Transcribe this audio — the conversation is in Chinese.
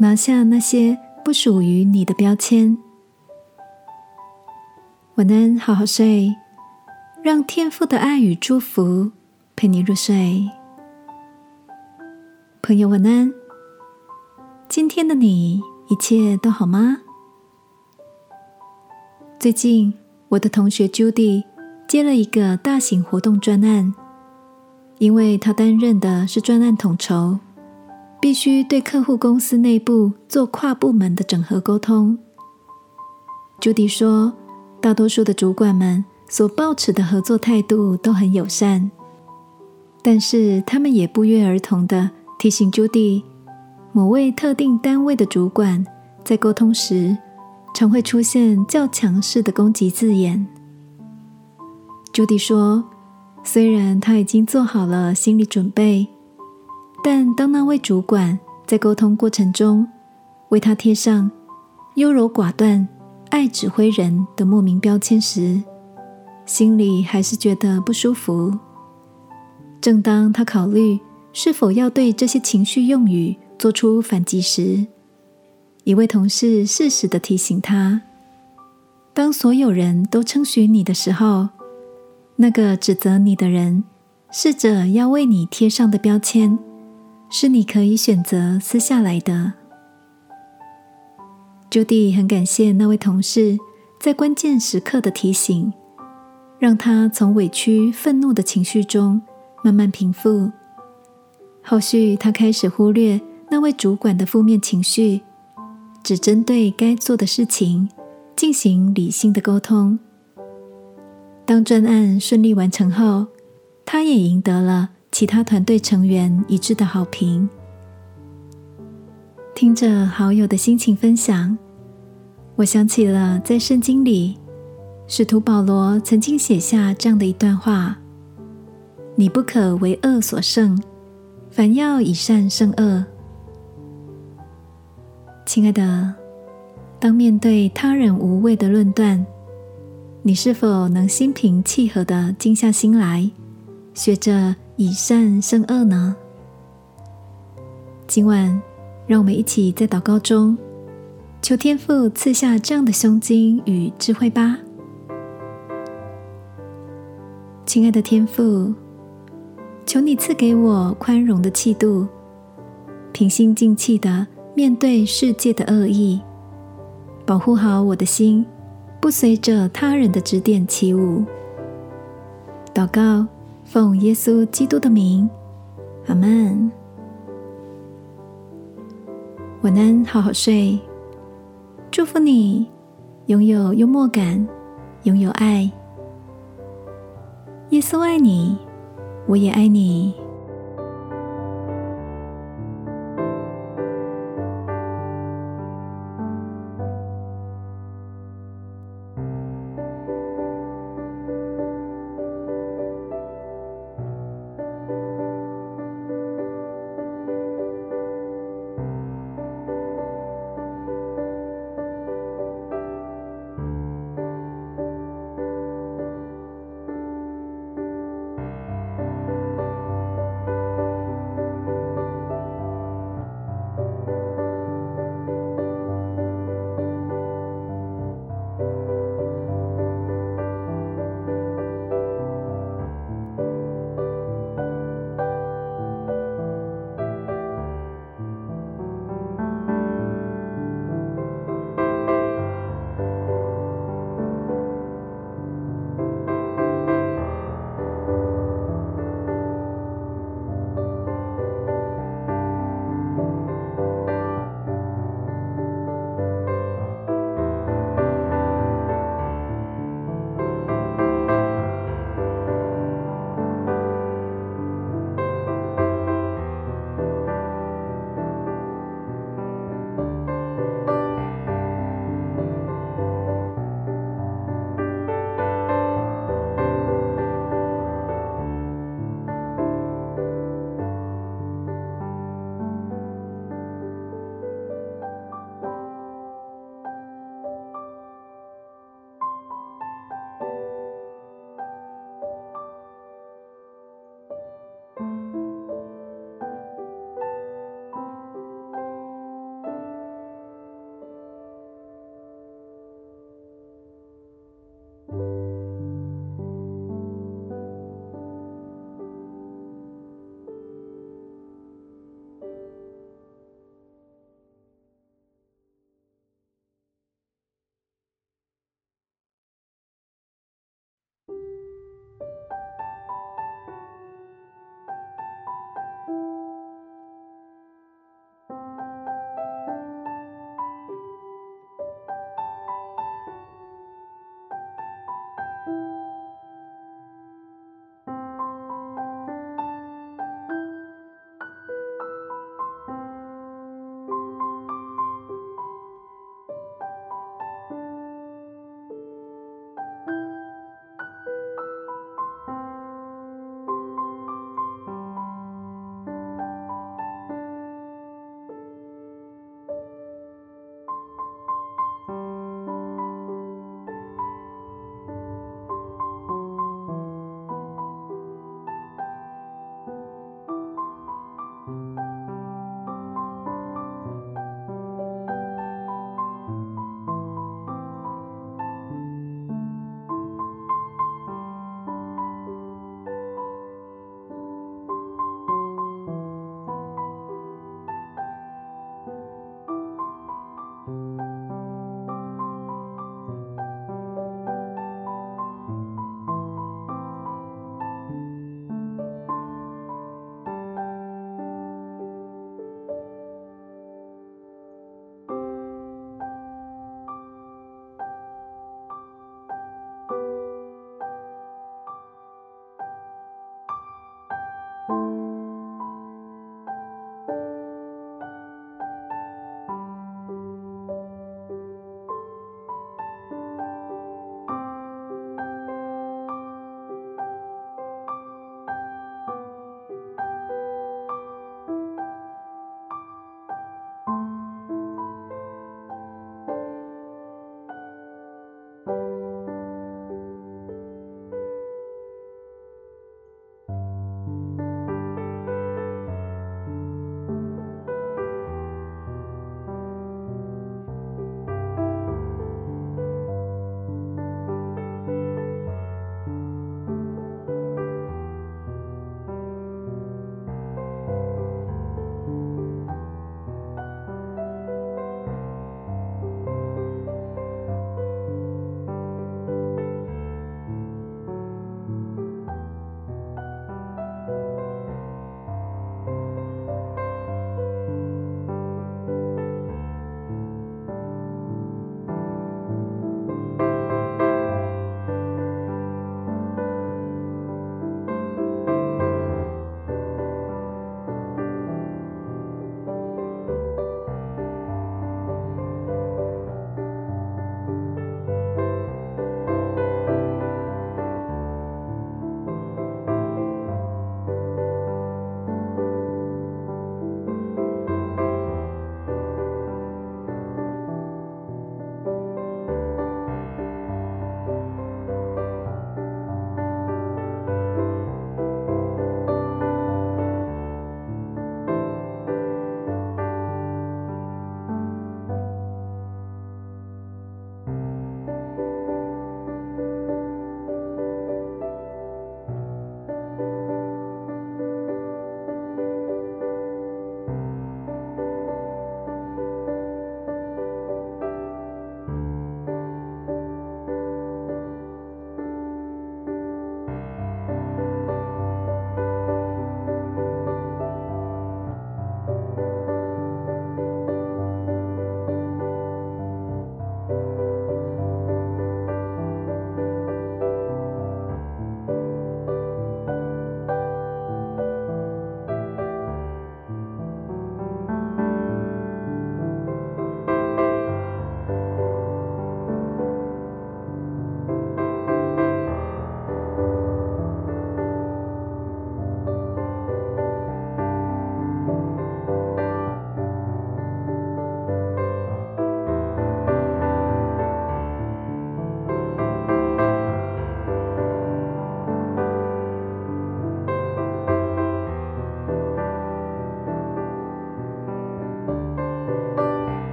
拿下那些不属于你的标签。晚安，好好睡，让天父的爱与祝福陪你入睡。朋友，晚安。今天的你一切都好吗？最近，我的同学 Judy 接了一个大型活动专案。因为他担任的是专案统筹，必须对客户公司内部做跨部门的整合沟通。朱迪说，大多数的主管们所抱持的合作态度都很友善，但是他们也不约而同的提醒朱迪，某位特定单位的主管在沟通时，常会出现较强势的攻击字眼。朱迪说。虽然他已经做好了心理准备，但当那位主管在沟通过程中为他贴上“优柔寡断、爱指挥人”的莫名标签时，心里还是觉得不舒服。正当他考虑是否要对这些情绪用语做出反击时，一位同事适时的提醒他：“当所有人都称许你的时候。”那个指责你的人，试着要为你贴上的标签，是你可以选择撕下来的。朱迪很感谢那位同事在关键时刻的提醒，让他从委屈、愤怒的情绪中慢慢平复。后续，他开始忽略那位主管的负面情绪，只针对该做的事情进行理性的沟通。当专案顺利完成后，他也赢得了其他团队成员一致的好评。听着好友的心情分享，我想起了在圣经里，使徒保罗曾经写下这样的一段话：“你不可为恶所胜，反要以善胜恶。”亲爱的，当面对他人无谓的论断。你是否能心平气和的静下心来，学着以善胜恶呢？今晚，让我们一起在祷告中，求天父赐下这样的胸襟与智慧吧。亲爱的天父，求你赐给我宽容的气度，平心静气的面对世界的恶意，保护好我的心。不随着他人的指点起舞。祷告，奉耶稣基督的名，阿门。晚安，好好睡。祝福你拥有幽默感，拥有爱。耶稣爱你，我也爱你。